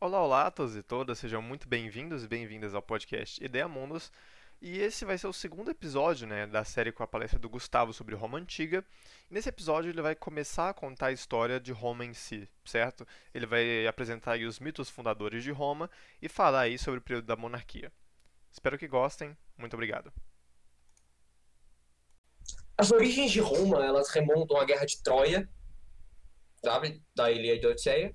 Olá, olá a todos e todas, sejam muito bem-vindos e bem-vindas ao podcast Ideia Mundos. E esse vai ser o segundo episódio né, da série com a palestra do Gustavo sobre Roma Antiga. E nesse episódio ele vai começar a contar a história de Roma em si, certo? Ele vai apresentar os mitos fundadores de Roma e falar aí sobre o período da monarquia. Espero que gostem. Muito obrigado. As origens de Roma, elas remontam à Guerra de Troia, sabe? Da Ilha de Odisseia.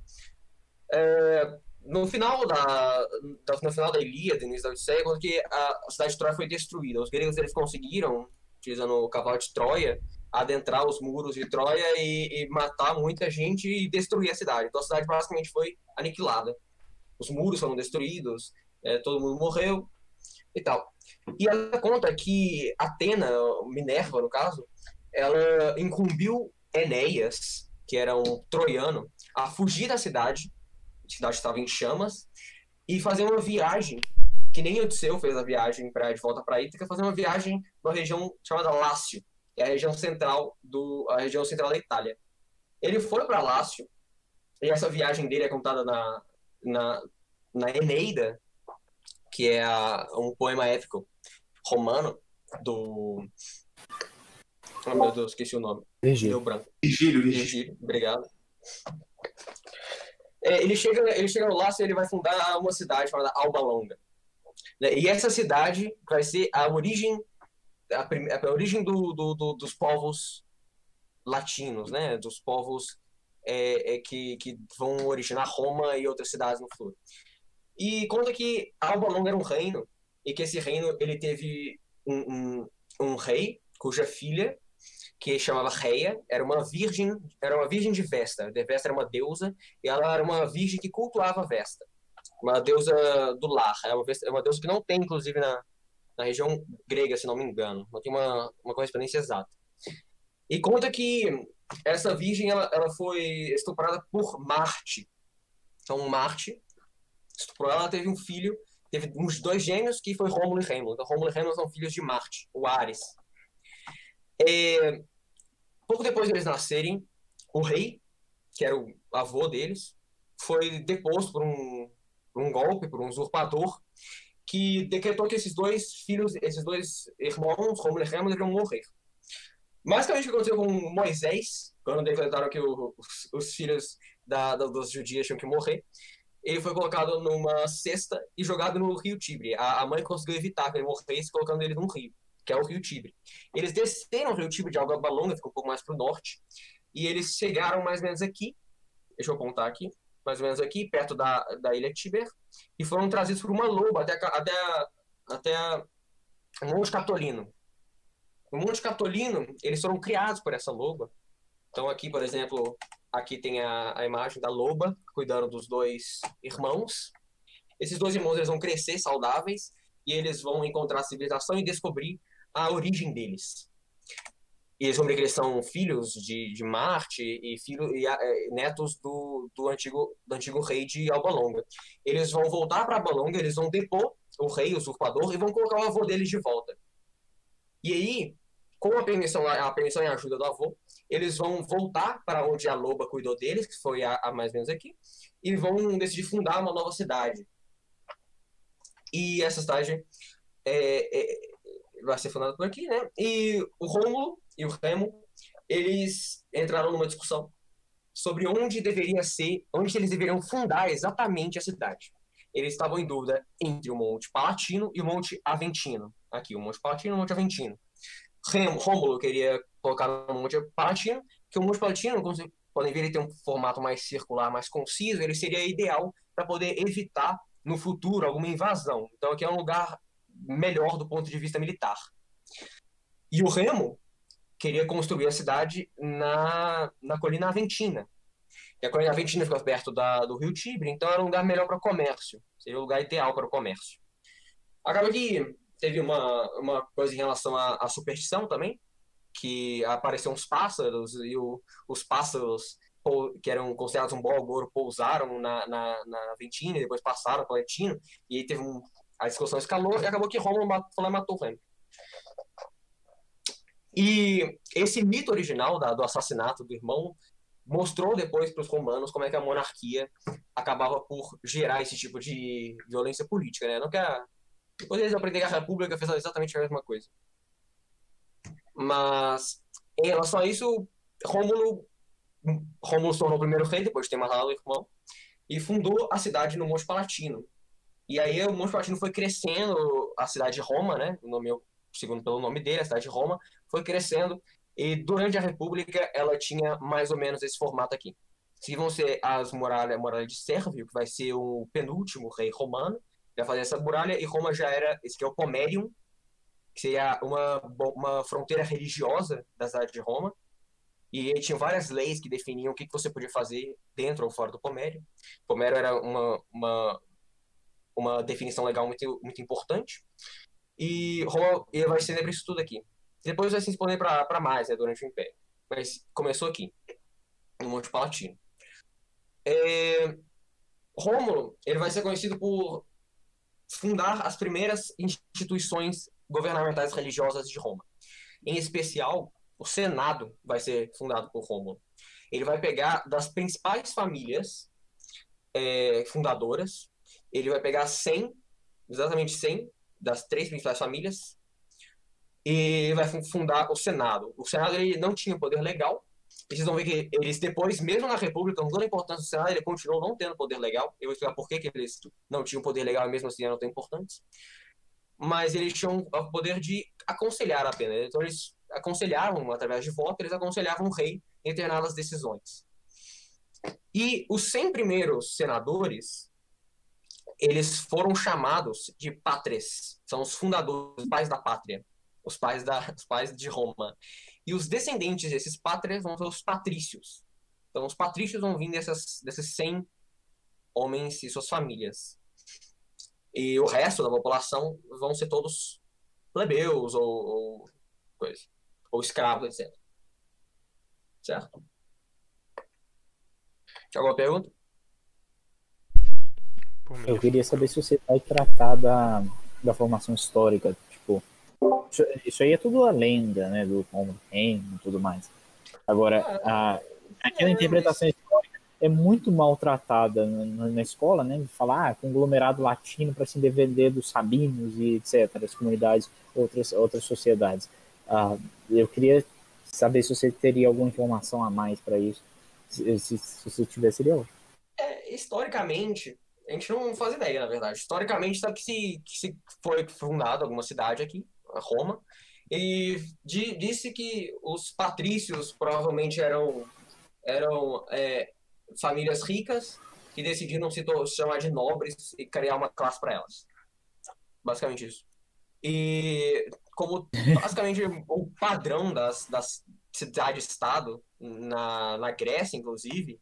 É, no final da, no final da Ilíada, início da Odisseia, quando que a cidade de Troia foi destruída. Os gregos eles conseguiram, utilizando o cavalo de Troia, adentrar os muros de Troia e, e, matar muita gente e destruir a cidade. Então a cidade basicamente foi aniquilada. Os muros foram destruídos, é, todo mundo morreu e tal. E ela conta que Atena, Minerva no caso, ela incumbiu Enéas, que era um troiano, a fugir da cidade a cidade estava em chamas, e fazer uma viagem, que nem Odisseu fez a viagem pra, de volta para Ítaca, fazer uma viagem numa região chamada Lácio, que é a região central do a região central da Itália. Ele foi para Lácio, e essa viagem dele é contada na, na, na Eneida, que é a, um poema épico romano do. Oh meu Deus, esqueci o nome. Virgílio. Branco. Virgílio, Virgílio. Virgílio, obrigado. É, ele chega ele chega lá e ele vai fundar uma cidade chamada Alba Longa. Né? E essa cidade vai ser a origem a, prim, a origem do, do, do, dos povos latinos, né? Dos povos é, é, que, que vão originar Roma e outras cidades no futuro. E conta que Alba Longa era um reino e que esse reino ele teve um, um, um rei cuja filha que chamava Reia, era uma virgem, era uma virgem de Vesta. De Vesta era uma deusa e ela era uma virgem que cultuava Vesta, uma deusa do lar. É uma, é uma deusa que não tem, inclusive, na, na região grega, se não me engano. Não tem uma, uma correspondência exata. E conta que essa virgem ela, ela foi estuprada por Marte. Então, Marte estuprou ela, teve um filho, teve uns dois gêmeos que foi Rômulo e Rêmulo. Então, Rômulo e Rêmulo são filhos de Marte, o Ares. É, pouco depois deles nascerem, o rei, que era o avô deles, foi deposto por um, por um golpe, por um usurpador, que decretou que esses dois filhos, esses dois irmãos, Romulo e Remo, deveriam morrer. Basicamente, o que aconteceu com Moisés, quando decretaram que os, os, filhos da, da, dos judias tinham que morrer, ele foi colocado numa cesta e jogado no rio Tibre. A, a mãe conseguiu evitar que ele morresse colocando ele num rio que é o Rio Tibre. Eles desceram o Rio Tibre de Alba Longa, fica um pouco mais para o norte, e eles chegaram mais ou menos aqui, deixa eu apontar aqui, mais ou menos aqui, perto da, da ilha Tiber, e foram trazidos por uma loba até, até, até o Monte Catolino. No Monte Catolino, eles foram criados por essa loba. Então aqui, por exemplo, aqui tem a, a imagem da loba cuidando dos dois irmãos. Esses dois irmãos eles vão crescer saudáveis e eles vão encontrar a civilização e descobrir a origem deles. E ver que eles são filhos de, de Marte e, filho, e é, netos do, do, antigo, do antigo rei de Alba Longa. Eles vão voltar para Alba Longa, eles vão depor o rei, o usurpador, e vão colocar o avô deles de volta. E aí, com a permissão, a permissão e a ajuda do avô, eles vão voltar para onde a loba cuidou deles, que foi a, a mais ou menos aqui, e vão decidir fundar uma nova cidade. E essa cidade é, é, vai ser fundada por aqui, né? E o Rômulo e o Remo, eles entraram numa discussão sobre onde deveria ser, onde eles deveriam fundar exatamente a cidade. Eles estavam em dúvida entre o Monte Palatino e o Monte Aventino. Aqui, o Monte Palatino e o Monte Aventino. Rômulo queria colocar no Monte Palatino, que o Monte Palatino, como vocês podem ver, ele tem um formato mais circular, mais conciso, ele seria ideal para poder evitar no futuro alguma invasão. Então aqui é um lugar melhor do ponto de vista militar. E o Remo queria construir a cidade na, na colina Aventina. E a colina Aventina fica perto da, do rio Tibre, então era um lugar melhor para comércio. Seria o lugar ideal para o comércio. Acaba que teve uma, uma coisa em relação à, à superstição também, que apareceram uns pássaros e o, os pássaros que eram considerados um bom agouro pousaram na, na, na Ventina e depois passaram para Letino e aí teve um, a discussão escalou e acabou que Rômulo matou, o Remo. E esse mito original da, do assassinato do irmão mostrou depois para os romanos como é que a monarquia acabava por gerar esse tipo de violência política, né? Não que a... Depois eles aprenderam a república fez exatamente a mesma coisa. Mas, em relação a isso, Rômulo, Rômulo se tornou o primeiro rei, depois de ter matado o irmão, e fundou a cidade no Monte Palatino. E aí o Monte Palatino foi crescendo, a cidade de Roma, né? O nome, segundo pelo nome dele, a cidade de Roma, foi crescendo e durante a República, ela tinha mais ou menos esse formato aqui. Se vão ser as muralhas, a muralha de Sérvio, que vai ser o penúltimo rei romano, vai fazer essa muralha, e Roma já era, esse que é o Pomerium, que seria uma, uma fronteira religiosa da cidade de Roma, e ele tinha várias leis que definiam o que, que você podia fazer dentro ou fora do Pomerium. Pomerium era uma, uma, uma definição legal muito, muito importante, e Roma vai estender isso tudo aqui. Depois vai se expandir para mais, né, durante o Império. Mas começou aqui, no Monte Palatino. É... Rômulo, ele vai ser conhecido por fundar as primeiras instituições governamentais religiosas de Roma. Em especial, o Senado vai ser fundado por Rômulo. Ele vai pegar das principais famílias é, fundadoras, ele vai pegar 100, exatamente 100 das três principais famílias, e vai fundar o Senado. O Senado ele não tinha poder legal. E vocês vão ver que eles depois, mesmo na República, com toda a importância do Senado, ele continuou não tendo poder legal. Eu vou explicar por que, que eles não tinham poder legal e mesmo assim eram tão importantes. Mas eles tinham o poder de aconselhar apenas. Então eles aconselhavam, através de voto, eles aconselhavam o rei em determinadas decisões. E os 100 primeiros senadores, eles foram chamados de patres, são os fundadores, os pais da pátria os pais, da, os pais de Roma. E os descendentes desses pátrias vão ser os patrícios. Então, os patrícios vão vir dessas, desses 100 homens e suas famílias. E o resto da população vão ser todos plebeus ou, ou coisa, ou escravos, etc. Certo? Tem alguma pergunta? Eu queria saber se você vai tratar da, da formação histórica isso aí é tudo a lenda, né? Do Romulo e tudo mais. Agora, a, aquela interpretação histórica é muito maltratada na, na escola, né? Falar ah, conglomerado latino para se defender dos sabinos e etc., as comunidades, outras, outras sociedades. Ah, eu queria saber se você teria alguma informação a mais para isso. Se, se, se, você tiver, seria ótimo. É, historicamente, a gente não faz ideia, na verdade. Historicamente, sabe que se, que se foi fundada alguma cidade aqui, Roma, e disse que os patrícios provavelmente eram, eram é, famílias ricas que decidiram se chamar de nobres e criar uma classe para elas. Basicamente isso. E como basicamente o padrão das, das cidades-estado na, na Grécia, inclusive,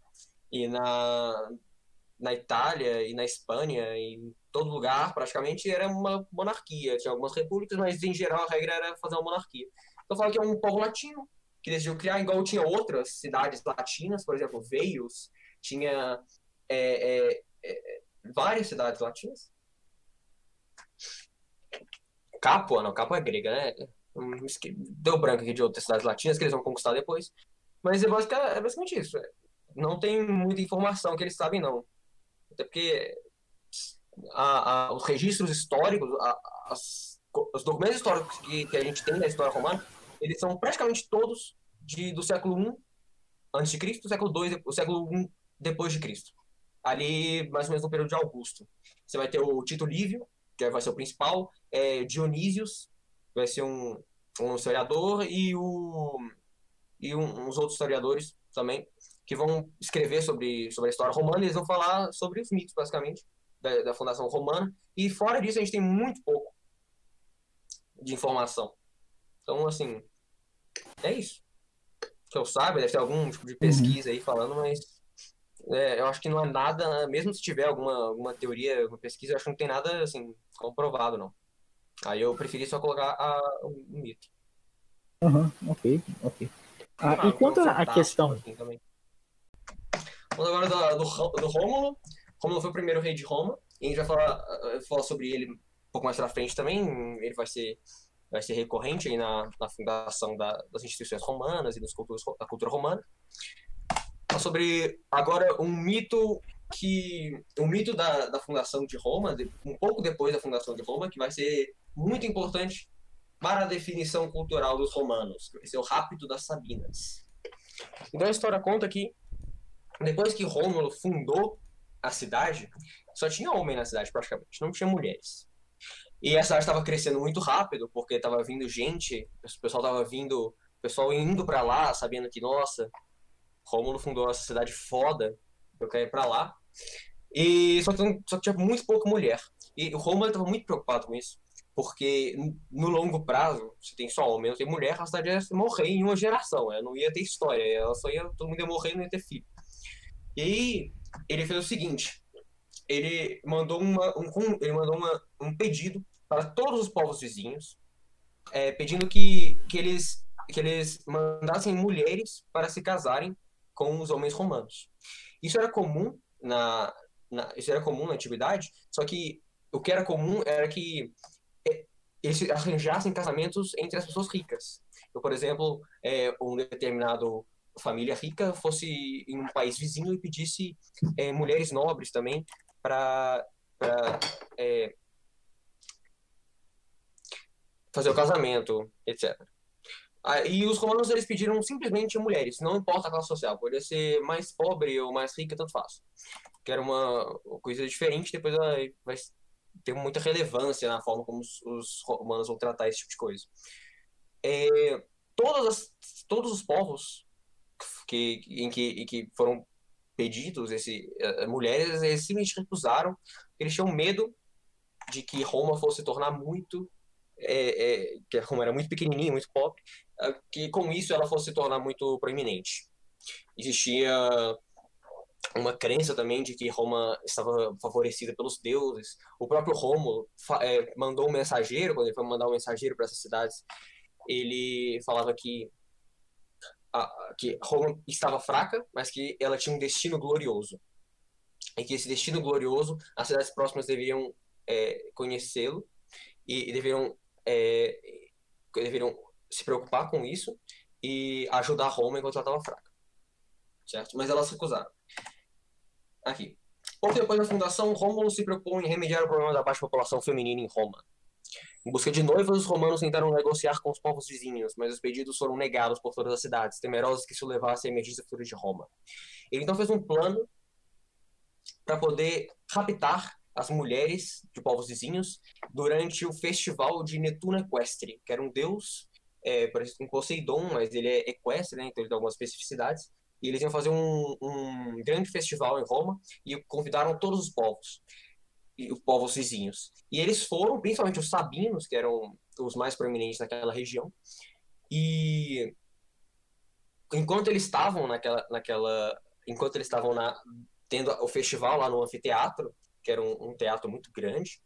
e na, na Itália e na Espanha e todo lugar, praticamente, era uma monarquia. Tinha algumas repúblicas, mas em geral a regra era fazer uma monarquia. Então fala que é um povo latino que decidiu criar, igual tinha outras cidades latinas, por exemplo, Veios, tinha é, é, é, várias cidades latinas. Capua, não, Capua é grega, né? Deu branco aqui de outras cidades latinas que eles vão conquistar depois. Mas é é basicamente isso. Não tem muita informação que eles sabem, não. Até porque a, a, os registros históricos, a, as, os documentos históricos que, que, a gente tem da história romana, eles são praticamente todos de, do século I antes de Cristo, século II, o século I depois de Cristo. Ali, mais ou menos no período de Augusto. Você vai ter o Tito Lívio, que vai ser o principal, é, Dionísios, vai ser um, um historiador, e, o, e um, uns outros historiadores também, que vão escrever sobre, sobre a história romana, e eles vão falar sobre os mitos, basicamente da, da Fundação Romana. E fora disso, a gente tem muito pouco de informação. Então, assim, é isso. Que eu saiba, deve ter algum tipo de pesquisa aí falando, mas é, eu acho que não é nada, mesmo se tiver alguma, alguma teoria, alguma pesquisa, eu acho que não tem nada, assim, comprovado, não. Aí eu preferi só colocar a, o, o mito. Uhum, ok, ok. Ah, ah, e quanto à questão... Assim. Vamos agora do, do, do Rômulo. Rômulo foi o primeiro rei de Roma, e a gente vai falar, falar sobre ele um pouco mais pra frente também. Ele vai ser vai ser recorrente aí na, na fundação da, das instituições romanas e das culturas, da cultura romana. Sobre agora um mito que um mito da, da fundação de Roma, um pouco depois da fundação de Roma, que vai ser muito importante para a definição cultural dos romanos, que vai ser o rapto das Sabinas. Então a história conta que depois que Rômulo fundou a cidade, só tinha homem na cidade praticamente, não tinha mulheres. E a cidade estava crescendo muito rápido, porque estava vindo gente, o pessoal estava vindo, o pessoal indo para lá, sabendo que, nossa, Rômulo fundou essa cidade foda, eu quero ir para lá. E só só tinha muito pouca mulher. E o Rômulo estava muito preocupado com isso, porque no longo prazo, se tem só homem, não tem mulher, a cidade ia morrer em uma geração, ela não ia ter história, ela só ia, todo mundo ia morrer e não ia ter filho. E aí, ele fez o seguinte, ele mandou, uma, um, ele mandou uma, um pedido para todos os povos vizinhos, é, pedindo que, que, eles, que eles mandassem mulheres para se casarem com os homens romanos. Isso era comum na, na, isso era comum na antiguidade, só que o que era comum era que é, eles arranjassem casamentos entre as pessoas ricas. Por exemplo, é, um determinado família rica fosse em um país vizinho e pedisse é, mulheres nobres também para é, fazer o casamento, etc. E os romanos eles pediram simplesmente mulheres, não importa a classe social, poderia ser mais pobre ou mais rica, tanto faz. Que era uma coisa diferente, depois vai ter muita relevância na forma como os, os romanos vão tratar esse tipo de coisa. É, todas as, todos os povos que, em, que, em que foram pedidos, esse, uh, mulheres, eles simplesmente recusaram, eles tinham medo de que Roma fosse tornar muito, é, é, que Roma era muito pequenininha, muito pobre, que com isso ela fosse se tornar muito proeminente. Existia uma crença também de que Roma estava favorecida pelos deuses. O próprio Rômulo é, mandou um mensageiro, quando ele foi mandar um mensageiro para essas cidades, ele falava que que Roma estava fraca, mas que ela tinha um destino glorioso. E que esse destino glorioso, as cidades próximas deveriam é, conhecê-lo e, deveriam, é, deveriam se preocupar com isso e ajudar Roma enquanto ela estava fraca. Certo? Mas elas recusaram. Aqui. Pouco depois da fundação, Rômulo se preocupou em remediar o problema da baixa população feminina em Roma. Em busca de noivas, os romanos tentaram negociar com os povos vizinhos, mas os pedidos foram negados por todas as cidades, temerosos que isso levasse à emergência futura de Roma. Ele então fez um plano para poder raptar as mulheres de povos vizinhos durante o festival de Netuno Equestre, que era um deus é, parecido com Poseidon, mas ele é equestre, né, então ele tem algumas especificidades. E eles iam fazer um, um grande festival em Roma e convidaram todos os povos os povos vizinhos. E eles foram, principalmente os sabinos, que eram os mais proeminentes naquela região. E enquanto eles estavam naquela, naquela enquanto eles estavam na, tendo o festival lá no anfiteatro, que era um, um teatro muito grande,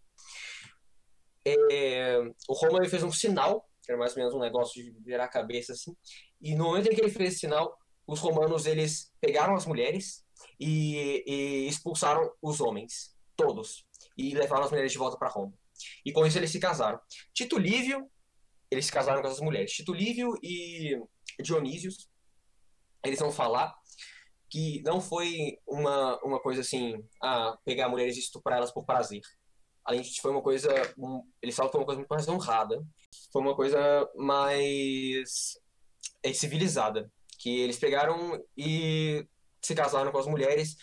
é, o Roma fez um sinal, que era mais ou menos um negócio de virar a cabeça assim. E no momento em que ele fez esse sinal, os romanos eles pegaram as mulheres e, e expulsaram os homens, todos e levaram as mulheres de volta para Roma. E com isso eles se casaram. Tito Lívio, eles se casaram com essas mulheres. Tito Lívio e Dionísios, eles vão falar que não foi uma, uma coisa assim, ah, pegar mulheres e estuprar elas por prazer. Além disso, foi uma coisa, um, eles falam que foi uma coisa muito mais honrada. Foi uma coisa mais é, civilizada. Que eles pegaram e se casaram com as mulheres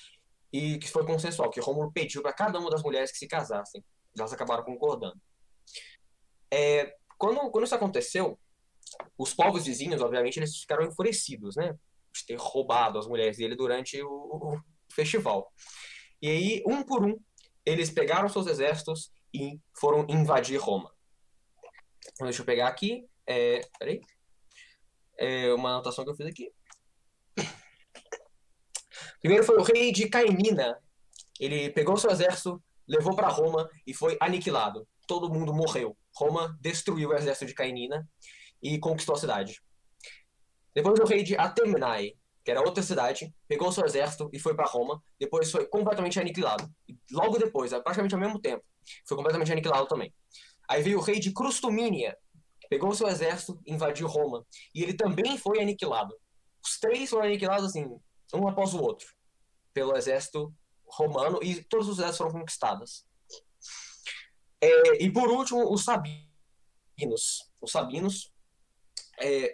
e que foi consensual, que Rômulo pediu para cada uma das mulheres que se casassem. Elas acabaram concordando. É, quando, quando isso aconteceu, os povos vizinhos, obviamente, eles ficaram enfurecidos, né? De ter roubado as mulheres dele durante o, o festival. E aí, um por um, eles pegaram seus exércitos e foram invadir Roma. Então, deixa eu pegar aqui. É, peraí. É uma anotação que eu fiz aqui. Primeiro foi o rei de Cainina. Ele pegou seu exército, levou para Roma e foi aniquilado. Todo mundo morreu. Roma destruiu o exército de Cainina e conquistou a cidade. Depois o rei de Atemnai, que era outra cidade, pegou seu exército e foi para Roma. Depois foi completamente aniquilado. E logo depois, praticamente ao mesmo tempo, foi completamente aniquilado também. Aí veio o rei de Crustumínia, pegou seu exército, invadiu Roma. E ele também foi aniquilado. Os três foram aniquilados assim, um após o outro, pelo exército romano, e todos os exércitos foram conquistados. É, e por último, os sabinos. Os sabinos é,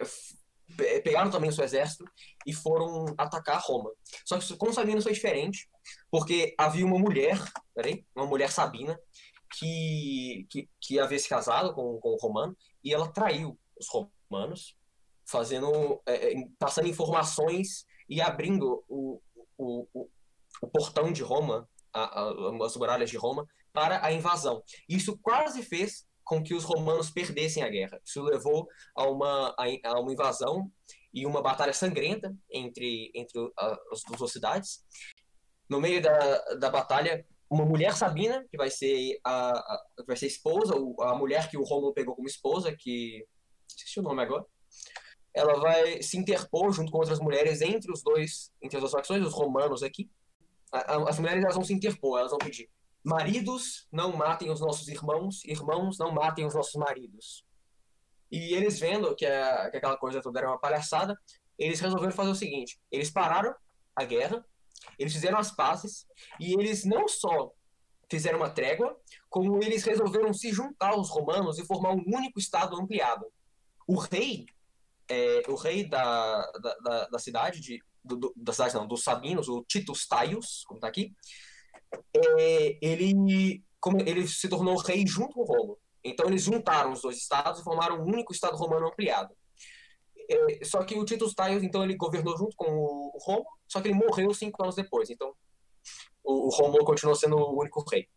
pegaram também o seu exército e foram atacar Roma. Só que com os sabinos foi diferente, porque havia uma mulher, peraí, uma mulher sabina, que, que, que havia se casado com, com o romano, e ela traiu os romanos, fazendo, é, é passando informações e abrindo o, o, o, o portão de Roma, a, a, as muralhas de Roma, para a invasão. Isso quase fez com que os romanos perdessem a guerra. Isso levou a uma, a, uma invasão e uma batalha sangrenta entre, entre as duas cidades. No meio da, da batalha, uma mulher sabina, que vai ser a, a vai ser esposa, a mulher que o Rômulo pegou como esposa, que esqueci o nome agora. Ela vai se interpor junto com outras mulheres entre os dois, entre as duas facções, os romanos aqui. As mulheres elas vão se interpor, elas vão pedir: maridos não matem os nossos irmãos, irmãos não matem os nossos maridos. E eles vendo que, a, que aquela coisa toda era uma palhaçada, eles resolveram fazer o seguinte: eles pararam a guerra eles fizeram as pazes e eles não só fizeram uma trégua, como eles resolveram se juntar aos romanos e formar um único estado ampliado. O rei, é, o rei da, da, da, da cidade, de, do, do, da cidade não, dos Sabinos, o Titus Taius, como está aqui, é, ele, como, ele se tornou rei junto com Roma. Então eles juntaram os dois estados e formaram um único estado romano ampliado. É, só que o Titus Taius, então, ele governou junto com o, o Romo, só que ele morreu cinco anos depois. Então, o, o Romulo continuou sendo o único rei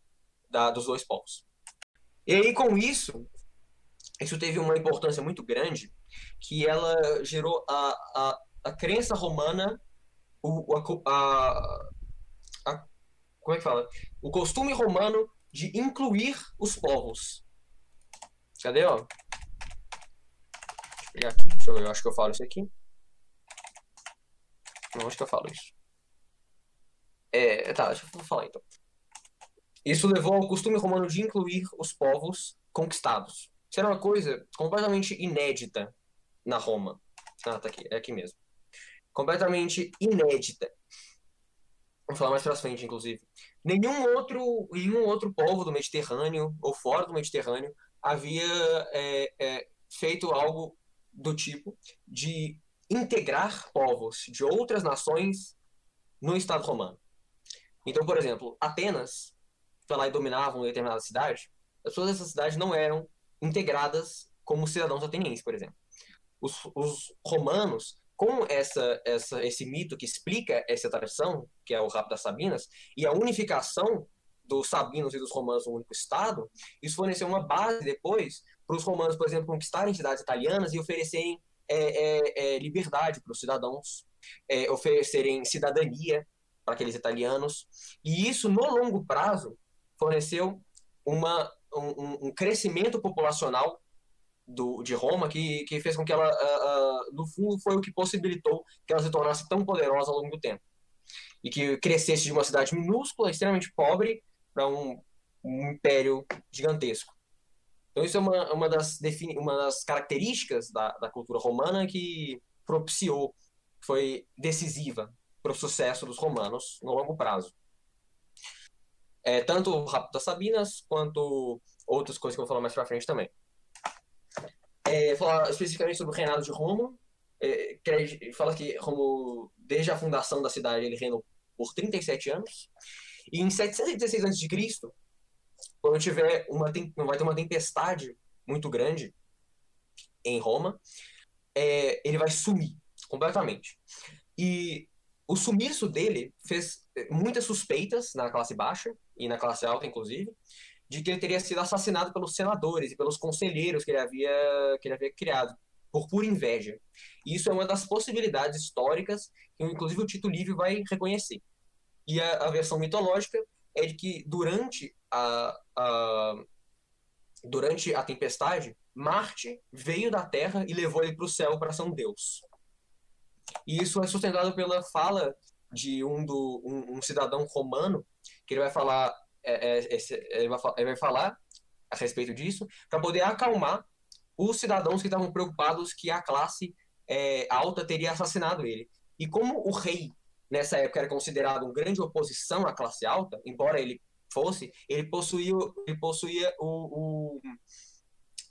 da, dos dois povos. E aí, com isso, isso teve uma importância muito grande, que ela gerou a, a, a crença romana, o, a, a, a, como é que fala? O costume romano de incluir os povos. Cadê, ó? pegar aqui. Deixa eu ver, eu acho que eu falo isso aqui. Não, acho que eu falo isso. É, tá, deixa eu falar então. Isso levou ao costume romano de incluir os povos conquistados. Era uma coisa completamente inédita na Roma. Ah, tá aqui, é aqui mesmo. Completamente inédita. Vou falar mais pra frente, inclusive. Nenhum outro, nenhum outro povo do Mediterrâneo, ou fora do Mediterrâneo, havia é, é, feito algo do tipo de integrar povos de outras nações no Estado romano. Então, por exemplo, Atenas foi lá e dominavam determinada cidade, as pessoas dessa cidade não eram integradas como cidadãos atenienses, por exemplo. Os, os romanos, com essa, essa, esse mito que explica essa tradição, que é o rapto das Sabinas, e a unificação dos sabinos e dos romanos no único estado, isso forneceu uma base depois para os romanos, por exemplo, conquistarem cidades italianas e oferecerem é, é, é, liberdade para os cidadãos, é, oferecerem cidadania para aqueles italianos. E isso, no longo prazo, forneceu uma, um, um crescimento populacional do, de Roma que, que fez com que ela, uh, uh, no fundo, foi o que possibilitou que ela se tornasse tão poderosa ao longo do tempo. E que crescesse de uma cidade minúscula, extremamente pobre, para um, um império gigantesco. Então isso é uma, uma, das, uma das características da, da cultura romana que propiciou, foi decisiva para o sucesso dos romanos no longo prazo. É, tanto o Rapto das Sabinas, quanto outras coisas que eu vou falar mais para frente também. É, falar especificamente sobre o reinado de Roma, é, fala que Romo, desde a fundação da cidade, ele reinou por 37 anos. E em 716 a.C., quando tiver uma vai ter uma tempestade muito grande em Roma, é, ele vai sumir completamente. E o sumiço dele fez é, muitas suspeitas na classe baixa e na classe alta, inclusive, de que ele teria sido assassinado pelos senadores e pelos conselheiros que ele havia, que ele havia criado, por pura inveja. E isso é uma das possibilidades históricas que, inclusive, o Tito Livio vai reconhecer. E a, a versão mitológica é de que durante a, a, durante a tempestade, Marte veio da Terra e levou ele para o céu para ser um deus. E isso é sustentado pela fala de um, do, um, um cidadão romano, que ele vai falar, é, é, ele, vai, ele vai falar a respeito disso, para poder acalmar os cidadãos que estavam preocupados que a classe é, alta teria assassinado ele. E como o rei, nessa época, era considerado um grande oposição à classe alta, embora ele fosse, ele possuía, ele possuía o, o,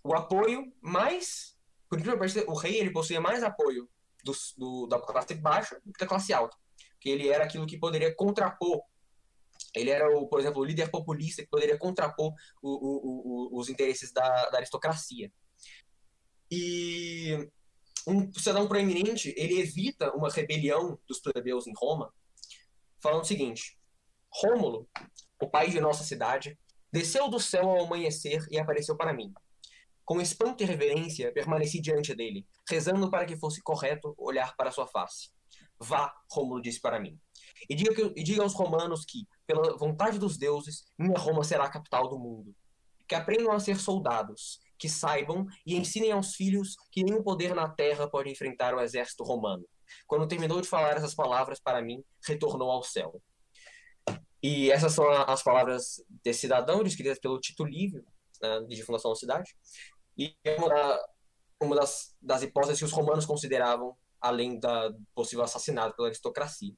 o apoio mais. Por o rei ele possuía mais apoio do, do, da classe baixa do que da classe alta. Que ele era aquilo que poderia contrapor. Ele era, o, por exemplo, o líder populista que poderia contrapor o, o, os interesses da, da aristocracia. E um cidadão proeminente, ele evita uma rebelião dos plebeus em Roma, falando o seguinte: Rômulo, o pai de nossa cidade, desceu do céu ao amanhecer e apareceu para mim. Com espanto e reverência, permaneci diante dele, rezando para que fosse correto olhar para sua face. Vá, Rômulo disse para mim, e diga, que, e diga aos romanos que, pela vontade dos deuses, minha Roma será a capital do mundo. Que aprendam a ser soldados, que saibam e ensinem aos filhos que nenhum poder na terra pode enfrentar o exército romano. Quando terminou de falar essas palavras para mim, retornou ao céu. E essas são as palavras desse cidadão, descritas pelo Tito Livio, né, de fundação da cidade. E é uma, uma das, das hipóteses que os romanos consideravam, além da possível assassinato pela aristocracia.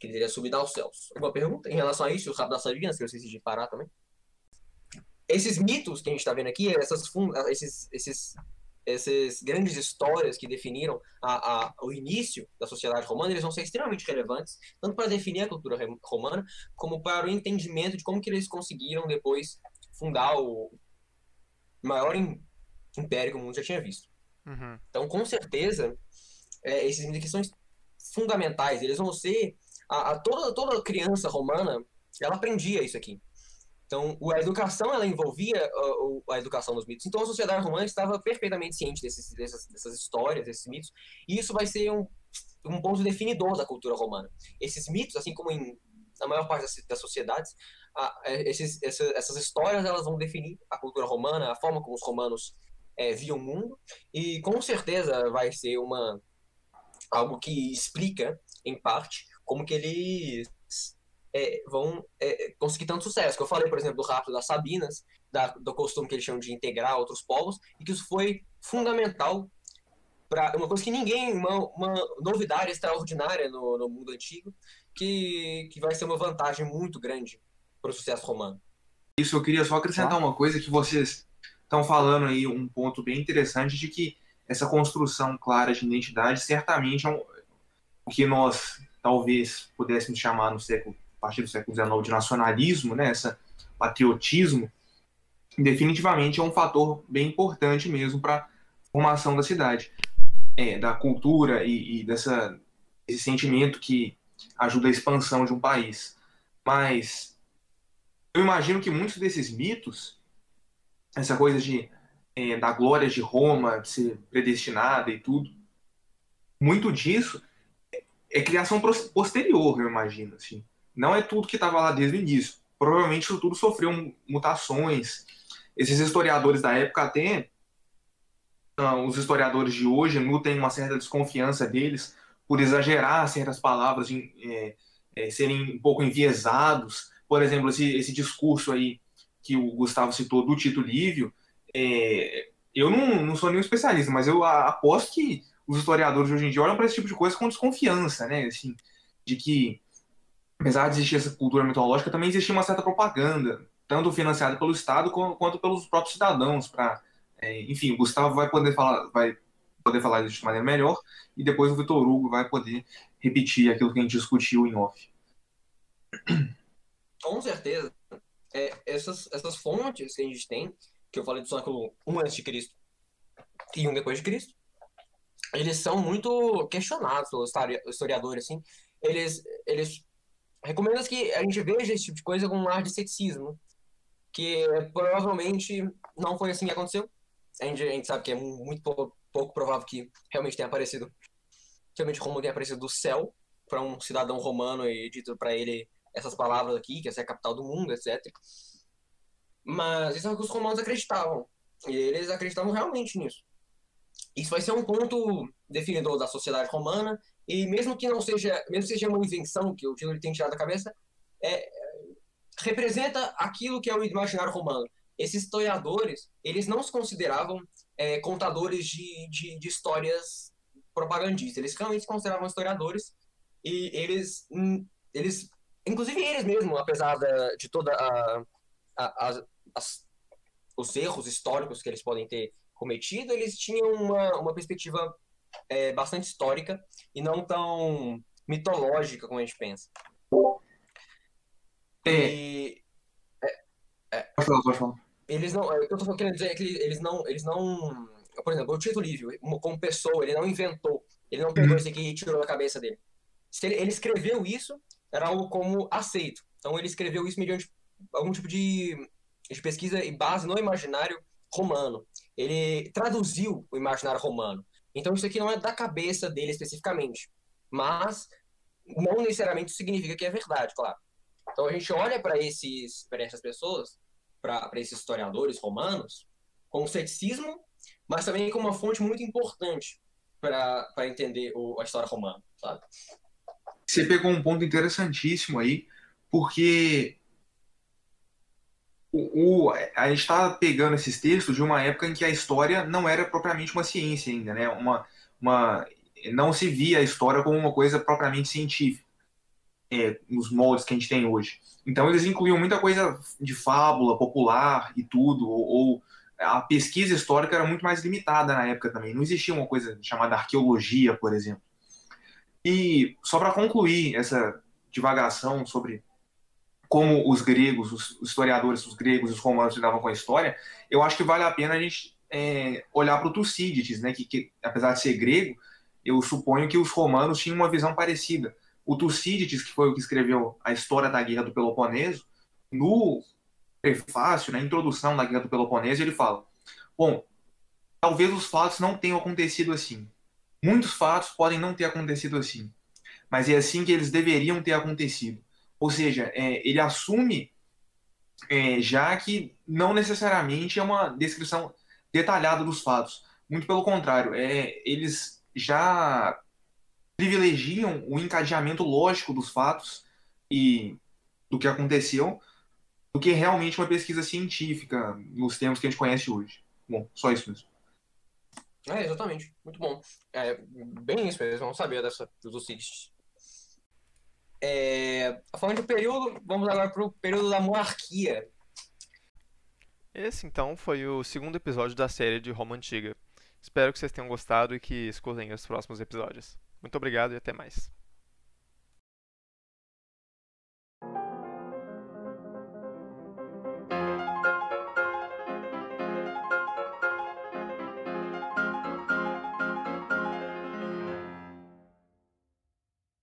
Que ele teria subido aos céus. Alguma pergunta em relação a isso? O rabo das Sabinas, que eu esqueci de parar também? esses mitos que a gente está vendo aqui, essas, esses, esses, essas grandes histórias que definiram a, a, o início da sociedade romana, eles vão ser extremamente relevantes, tanto para definir a cultura romana, como para o entendimento de como que eles conseguiram depois fundar o maior império que o mundo já tinha visto. Uhum. Então, com certeza, é, esses mitos aqui são fundamentais. Eles vão ser... A, a, toda, toda criança romana, ela aprendia isso aqui. Então, a educação ela envolvia a, a, educação dos mitos. Então, a sociedade romana estava perfeitamente ciente desses, dessas, dessas histórias, desses mitos, e isso vai ser um, um ponto definidor da cultura romana. Esses mitos, assim como em na maior parte das, das sociedades, a, é, esses, essa, essas histórias elas vão definir a cultura romana, a forma como os romanos é, viam o mundo, e com certeza vai ser uma algo que explica, em parte, como que eles é, vão é, conseguir tanto sucesso. Que eu falei, por exemplo, do rapto das Sabinas, da, do costume que eles chamam de integrar outros povos, e que isso foi fundamental para uma coisa que ninguém, uma, uma novidade extraordinária no, no mundo antigo, que, que vai ser uma vantagem muito grande para o sucesso romano. Isso, eu queria só acrescentar uma coisa que vocês estão falando aí, um ponto bem interessante de que essa construção clara de identidade certamente é um, o que nós talvez pudéssemos chamar no século a partir do século XIX de nacionalismo, né, esse patriotismo, definitivamente é um fator bem importante mesmo para a formação da cidade, é, da cultura e, e dessa esse sentimento que ajuda a expansão de um país. Mas eu imagino que muitos desses mitos, essa coisa de é, da glória de Roma de ser predestinada e tudo, muito disso é, criação posterior, eu imagino, assim não é tudo que estava lá desde o início. Provavelmente isso tudo sofreu mutações. Esses historiadores da época até uh, os historiadores de hoje nutem uma certa desconfiança deles por exagerar certas palavras, de, é, é, serem um pouco enviesados. Por exemplo, esse, esse discurso aí que o Gustavo citou do Tito Lívio, é, eu não, não sou nenhum especialista, mas eu aposto que os historiadores de hoje em dia olham para esse tipo de coisa com desconfiança, né? Assim, de que apesar de existir essa cultura mitológica, também existia uma certa propaganda, tanto financiada pelo Estado quanto pelos próprios cidadãos, para, é, enfim, o Gustavo vai poder falar, vai poder falar isso de maneira melhor, e depois o Vitor Hugo vai poder repetir aquilo que a gente discutiu em off. Com certeza. É, essas, essas fontes que a gente tem, que eu falei do século 1 a.C. e um depois de Cristo, eles são muito questionados pelos historiadores, assim. Eles, eles recomendo que a gente veja esse tipo de coisa com um ar de ceticismo, que provavelmente não foi assim que aconteceu. A gente, a gente sabe que é muito pouco, pouco, provável que realmente tenha aparecido, realmente Roma tenha aparecido do céu para um cidadão romano e dito para ele essas palavras aqui, que essa é a capital do mundo, etc. Mas isso é o que os romanos acreditavam. E eles acreditavam realmente nisso. Isso vai ser um ponto definidor da sociedade romana e mesmo que não seja, mesmo seja uma invenção que o Taylor tem tirado da cabeça, é, representa aquilo que é o imaginário romano. esses historiadores, eles não se consideravam é, contadores de, de, de, histórias propagandistas. Eles realmente se consideravam historiadores e eles, hum, eles inclusive eles mesmos, apesar da, de toda a, a, a as, os erros históricos que eles podem ter cometido, eles tinham uma, uma perspectiva é, bastante histórica e não tão mitológica como a gente pensa. É. E, é, é, pode falar, pode falar. Eles não, que eu tô querendo dizer é que eles não, eles não, por exemplo, o Tito Livio, como pessoa, ele não inventou, ele não pegou uhum. isso aqui e tirou da cabeça dele. Se ele, ele escreveu isso, era algo como aceito. Então ele escreveu isso mediante algum tipo de, de pesquisa e base no imaginário romano. Ele traduziu o imaginário romano. Então isso aqui não é da cabeça dele especificamente, mas não necessariamente significa que é verdade, claro. Então a gente olha para esses para essas pessoas, para esses historiadores romanos, com ceticismo, mas também com uma fonte muito importante para entender o, a história romana, sabe? Você pegou um ponto interessantíssimo aí, porque o, a gente está pegando esses textos de uma época em que a história não era propriamente uma ciência ainda, né? Uma, uma, não se via a história como uma coisa propriamente científica, é, nos moldes que a gente tem hoje. Então eles incluíam muita coisa de fábula popular e tudo, ou, ou a pesquisa histórica era muito mais limitada na época também. Não existia uma coisa chamada arqueologia, por exemplo. E só para concluir essa divagação sobre como os gregos, os historiadores, os gregos, os romanos lidavam com a história, eu acho que vale a pena a gente é, olhar para o Tucídides, né, que, que, apesar de ser grego, eu suponho que os romanos tinham uma visão parecida. O Tucídides, que foi o que escreveu a história da Guerra do Peloponeso, no prefácio, na introdução da Guerra do Peloponeso, ele fala: Bom, talvez os fatos não tenham acontecido assim. Muitos fatos podem não ter acontecido assim, mas é assim que eles deveriam ter acontecido. Ou seja, é, ele assume é, já que não necessariamente é uma descrição detalhada dos fatos. Muito pelo contrário, é, eles já privilegiam o encadeamento lógico dos fatos e do que aconteceu do que realmente uma pesquisa científica nos termos que a gente conhece hoje. Bom, só isso mesmo. É, exatamente. Muito bom. É, bem isso mesmo, não sabia dessa dos. É, falando de período, vamos agora para o período da monarquia. Esse então foi o segundo episódio da série de Roma Antiga. Espero que vocês tenham gostado e que escutem os próximos episódios. Muito obrigado e até mais.